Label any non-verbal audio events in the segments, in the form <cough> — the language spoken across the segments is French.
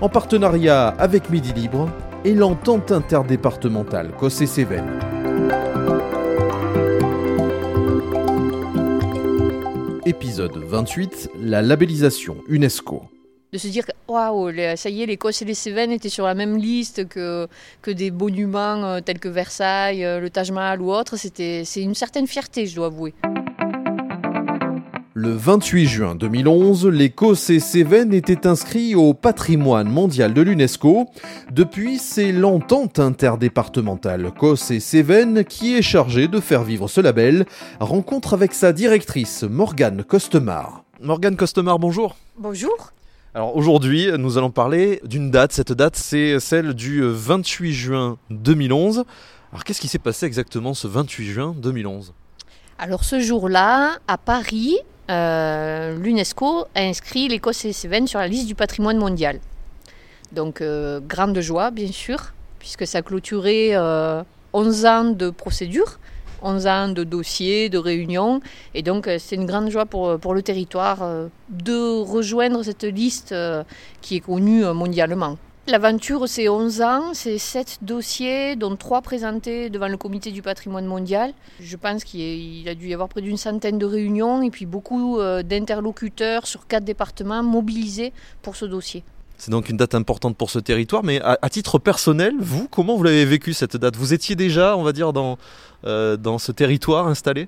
en partenariat avec Midi Libre et l'entente interdépartementale Cossé-Cévennes. Épisode 28, la labellisation UNESCO. De se dire waouh, ça y est, l'Écosse et les Cévennes étaient sur la même liste que, que des monuments euh, tels que Versailles, euh, le Taj Mahal ou autre, c'est une certaine fierté, je dois avouer. Le 28 juin 2011, l'Écosse et Cévennes étaient inscrits au patrimoine mondial de l'UNESCO. Depuis, c'est l'entente interdépartementale Cosse et Cévennes qui est chargée de faire vivre ce label. Rencontre avec sa directrice, Morgane Costemar. Morgane Costemar, bonjour. Bonjour. Alors aujourd'hui, nous allons parler d'une date. Cette date, c'est celle du 28 juin 2011. Alors qu'est-ce qui s'est passé exactement ce 28 juin 2011 alors ce jour-là, à Paris, euh, l'UNESCO a inscrit l'Écosse et les sur la liste du patrimoine mondial. Donc, euh, grande joie, bien sûr, puisque ça clôturait 11 euh, ans de procédure, 11 ans de dossiers, de réunions. Et donc, c'est une grande joie pour le territoire de rejoindre cette liste qui est connue mondialement. L'aventure, c'est 11 ans, c'est 7 dossiers, dont 3 présentés devant le comité du patrimoine mondial. Je pense qu'il a dû y avoir près d'une centaine de réunions et puis beaucoup euh, d'interlocuteurs sur 4 départements mobilisés pour ce dossier. C'est donc une date importante pour ce territoire, mais à, titre personnel, vous, comment vous l'avez vécu cette date? Vous étiez déjà, on va dire, dans, euh, dans ce territoire installé?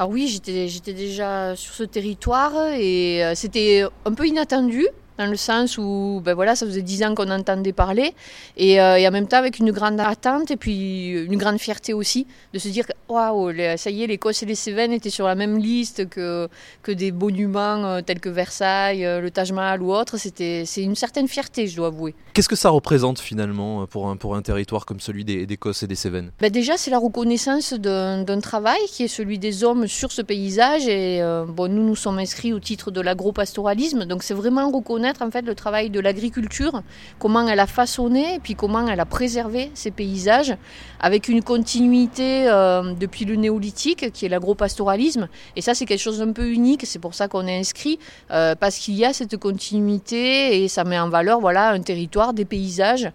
Ah oui, j'étais déjà sur ce territoire et euh, c'était un peu inattendu dans le sens où ben voilà, ça faisait dix ans qu'on entendait parler, et, euh, et, en même temps avec une grande attente et puis une grande fierté aussi de se dire waouh, ça y est, l'Écosse et les Cévennes étaient sur la même liste que, que des monuments euh, tels que Versailles, euh, le Taj Mahal ou autre. C'était, c'est une certaine fierté, je dois avouer. Qu'est-ce que ça représente finalement pour un, pour un territoire comme celui d'Écosse et des Cévennes? Ben Déjà, c'est la reconnaissance d'un, travail qui est celui des hommes sur ce paysage, et bon, nous nous sommes inscrits au titre de l'agropastoralisme, donc c'est vraiment reconnaître en fait le travail de l'agriculture, comment elle a façonné et puis comment elle a préservé ces paysages avec une continuité euh, depuis le néolithique qui est l'agropastoralisme. Et ça c'est quelque chose d'un peu unique, c'est pour ça qu'on est inscrit euh, parce qu'il y a cette continuité et ça met en valeur voilà un territoire, des paysages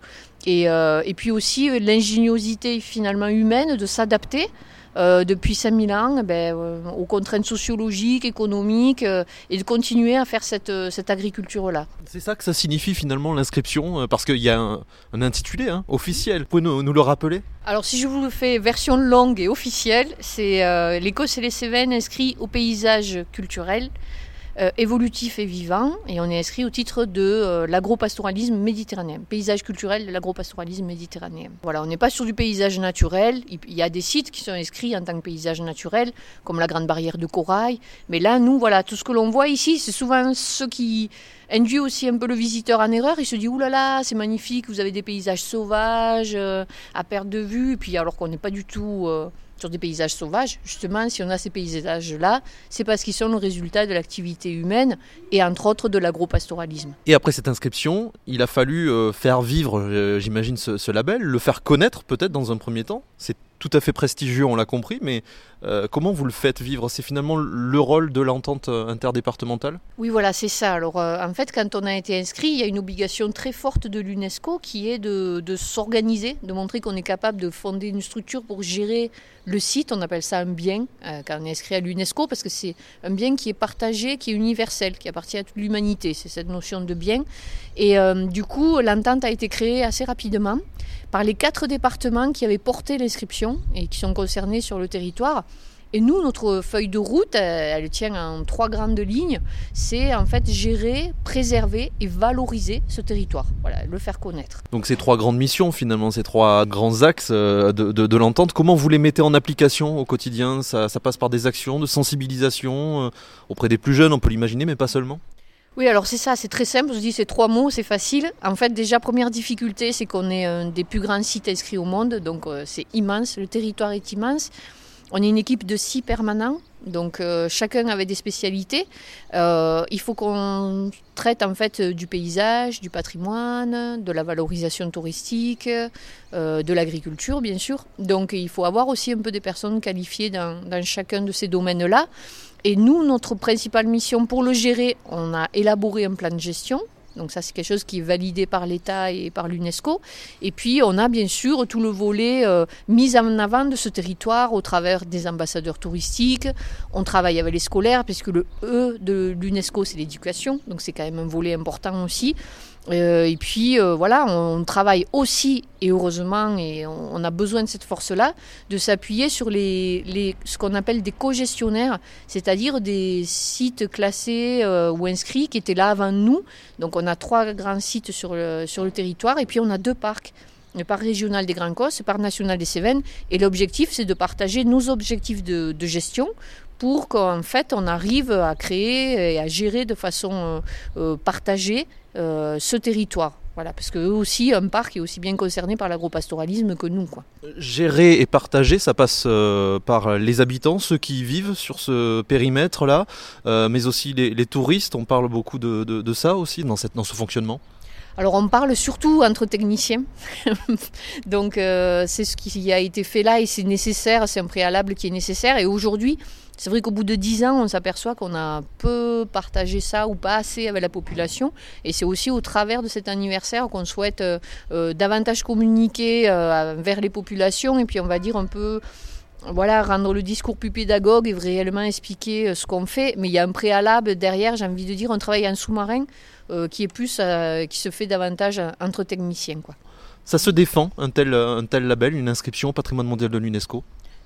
et, euh, et puis aussi l'ingéniosité finalement humaine de s'adapter euh, depuis 5000 ans ben, euh, aux contraintes sociologiques, économiques, euh, et de continuer à faire cette, cette agriculture-là. C'est ça que ça signifie finalement l'inscription, parce qu'il y a un, intitulé hein, officiel. Vous pouvez nous, nous, le rappeler? Alors si je vous le fais version longue et officielle, c'est l'Écosse et les Cévennes inscrits au paysage culturel euh, évolutif et vivant, et on est inscrit au titre de euh, l'agropastoralisme méditerranéen, paysage culturel de l'agropastoralisme méditerranéen. Voilà, on n'est pas sur du paysage naturel, il y a des sites qui sont inscrits en tant que paysage naturel, comme la Grande Barrière de Corail, mais là, nous, voilà, tout ce que l'on voit ici, c'est souvent ce qui induit aussi un peu le visiteur en erreur, il se dit, oulala, là là, c'est magnifique, vous avez des paysages sauvages, euh, à perte de vue, et puis alors qu'on n'est pas du tout sur des paysages sauvages. Justement, si on a ces paysages-là, c'est parce qu'ils sont le résultat de l'activité humaine et entre autres de l'agropastoralisme. Et après cette inscription, il a fallu euh, faire vivre, euh, j'imagine, ce, label, le faire connaître peut-être dans un premier temps. Tout à fait prestigieux, on l'a compris, mais euh, comment vous le faites vivre? C'est finalement le rôle de l'entente interdépartementale? Oui, voilà, c'est ça. Alors, en fait, quand on a été inscrit, il y a une obligation très forte de l'UNESCO qui est de, s'organiser, de montrer qu'on est capable de fonder une structure pour gérer le site, on appelle ça un bien, euh, quand on est inscrit à l'UNESCO, parce que c'est un bien qui est partagé, qui est universel, qui appartient à toute l'humanité. C'est cette notion de bien. Et euh, du coup, l'entente a été créée assez rapidement par les quatre départements qui avaient porté l'inscription et qui sont concernés sur le territoire. Et nous, notre feuille de route, elle, tient en trois grandes lignes. C'est en fait gérer, préserver et valoriser ce territoire. Voilà, le faire connaître. Donc ces trois grandes missions, finalement, ces trois grands axes euh, de, l'entente, comment vous les mettez en application au quotidien? Ça, passe par des actions de sensibilisation euh, auprès des plus jeunes, on peut l'imaginer, mais pas seulement? Oui, alors c'est ça, c'est très simple. Je dis c'est trois mots, c'est facile. En fait, déjà, première difficulté, c'est qu'on est un des plus grands sites inscrits au monde. Donc, euh, c'est immense. Le territoire est immense. On est une équipe de six permanents. Donc, euh, chacun avait des spécialités. Euh, il faut qu'on traite en fait du paysage, du patrimoine, de la valorisation touristique, de l'agriculture, bien sûr. Donc, il faut avoir aussi un peu des personnes qualifiées dans, dans chacun de ces domaines-là. Et nous, notre principale mission pour le gérer, on a élaboré un plan de gestion. Donc ça, c'est quelque chose qui est validé par l'État et par l'UNESCO. Et puis, on a bien sûr tout le volet euh, mis en avant de ce territoire au travers des ambassadeurs touristiques. On travaille avec les scolaires, puisque le E de l'UNESCO, c'est l'éducation. Donc c'est quand même un volet important aussi. Euh, et puis euh, voilà, on, travaille aussi, et heureusement, et on, a besoin de cette force-là, de s'appuyer sur les, ce qu'on appelle des co-gestionnaires, c'est-à-dire des sites classés euh, ou inscrits qui étaient là avant nous. Donc on a trois grands sites sur le, territoire, et puis on a deux parcs. Le parc régional des Grands Cosses, le parc national des Cévennes. Et l'objectif, c'est de partager nos objectifs de gestion pour qu'en fait on arrive à créer et à gérer de façon partagée euh, ce territoire. Voilà, parce qu'eux aussi, un parc est aussi bien concerné par l'agropastoralisme que nous. Quoi. Gérer et partager, ça passe euh, par les habitants, ceux qui vivent sur ce périmètre-là, euh, mais aussi les, touristes. On parle beaucoup de, ça aussi dans, cette, dans ce fonctionnement alors on parle surtout entre techniciens, <laughs> donc c'est ce qui a été fait là et c'est nécessaire, c'est un préalable qui est nécessaire. Et aujourd'hui, c'est vrai qu'au bout de dix ans, on s'aperçoit qu'on a peu partagé ça ou pas assez avec la population. Et c'est aussi au travers de cet anniversaire qu'on souhaite euh, euh, davantage communiquer euh, vers les populations et puis on va dire un peu voilà, rendre le discours plus pédagogue et réellement expliquer ce qu'on fait. Mais il y a un préalable derrière, j'ai envie de dire, un travail en sous-marin qui est plus, qui se fait davantage entre techniciens. Ça se défend, un tel, un tel label, une inscription au patrimoine mondial de l'UNESCO?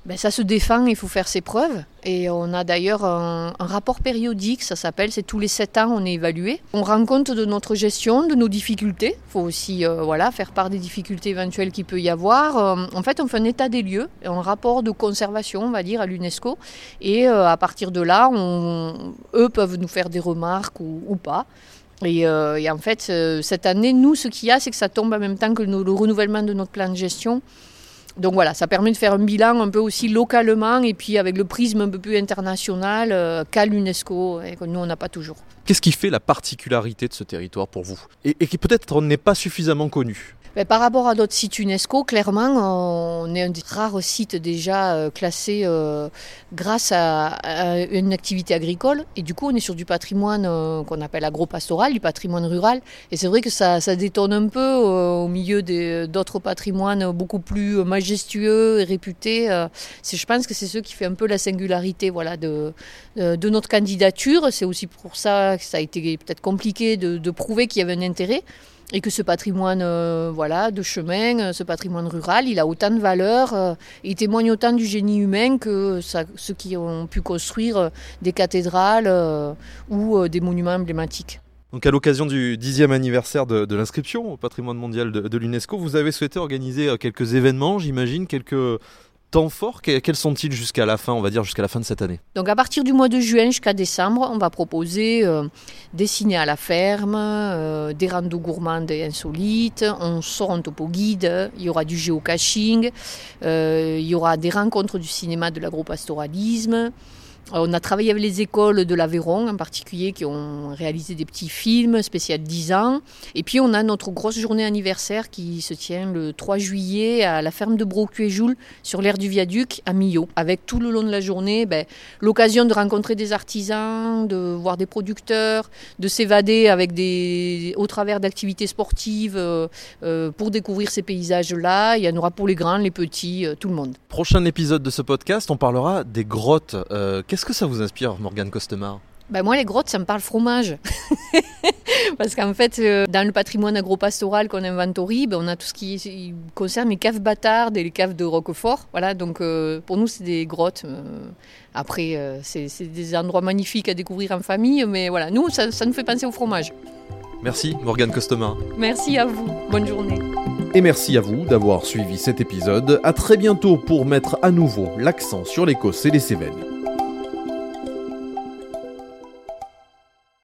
Ben, ça se défend, il faut faire ses preuves. Et on a d'ailleurs un, rapport périodique, ça s'appelle, c'est tous les sept ans on est évalué. On rend compte de notre gestion, de nos difficultés. Il faut aussi euh, voilà, faire part des difficultés éventuelles qu'il peut y avoir. Euh, en fait, on fait un état des lieux, un rapport de conservation, on va dire, à l'UNESCO. Et euh, à partir de là, eux peuvent nous faire des remarques ou, pas. Et, en fait, cette année, nous, ce qu'il y a, c'est que ça tombe en même temps que le renouvellement de notre plan de gestion. Donc voilà, ça permet de faire un bilan un peu aussi localement et puis avec le prisme un peu plus international euh, qu'à l'UNESCO et que nous on n'a pas toujours. Qu'est-ce qui fait la particularité de ce territoire pour vous? Et qui peut-être n'est pas suffisamment connu? Par rapport à d'autres sites UNESCO, clairement, on est un des rares sites déjà euh, classés euh, grâce à, une activité agricole. Et du coup, on est sur du patrimoine euh, qu'on appelle agro-pastoral, du patrimoine rural. Et c'est vrai que ça, détonne un peu au milieu d'autres patrimoines beaucoup plus majestueux et réputés. je pense que c'est ce qui fait un peu la singularité voilà, de, de notre candidature. C'est aussi pour ça que ça a été peut-être compliqué de, de prouver qu'il y avait un intérêt et que ce patrimoine euh, voilà, de chemin, euh, ce patrimoine rural, il a autant de valeur, euh, il témoigne autant du génie humain que ceux qui ont pu construire des cathédrales ou des monuments emblématiques. Donc à l'occasion du dixième anniversaire de, l'inscription au patrimoine mondial de l'UNESCO, vous avez souhaité organiser quelques événements, j'imagine, quelques temps forts, quels sont-ils jusqu'à la fin, on va dire jusqu'à la fin de cette année? Donc à partir du mois de juin jusqu'à décembre, on va proposer euh, des ciné à la ferme, euh, des randos gourmandes et insolites, on sort un topo guide, il y aura du géocaching, euh, il y aura des rencontres du cinéma de l'agropastoralisme. Euh, on a travaillé avec les écoles de l'Aveyron en particulier qui ont réalisé des petits films spécial 10 ans. Et puis on a notre grosse journée anniversaire qui se tient le 3 juillet à la ferme de Brocuéjoul sur l'aire du viaduc à Millau. Avec tout le long de la journée ben, l'occasion de rencontrer des artisans, de voir des producteurs, de s'évader avec des, au travers d'activités sportives euh, euh, pour découvrir ces paysages-là. Il y en aura pour les grands, les petits, tout le monde. Prochain épisode de ce podcast, on parlera des grottes. Que ça vous inspire, Morgane Costemar ben moi, les grottes, ça me parle fromage. <laughs> Parce qu'en fait, euh, dans le patrimoine agropastoral qu'on inventorie, ben, on a tout ce qui concerne les caves bâtardes et les caves de Roquefort. Voilà, donc euh, pour nous, c'est des grottes. Euh, après, c'est des endroits magnifiques à découvrir en famille, mais voilà, nous, ça, ça nous fait penser au fromage. Merci, Morgane Costemar. Merci à vous. Bonne journée. Et merci à vous d'avoir suivi cet épisode. À très bientôt pour mettre à nouveau l'accent sur l'Écosse et les Cévennes.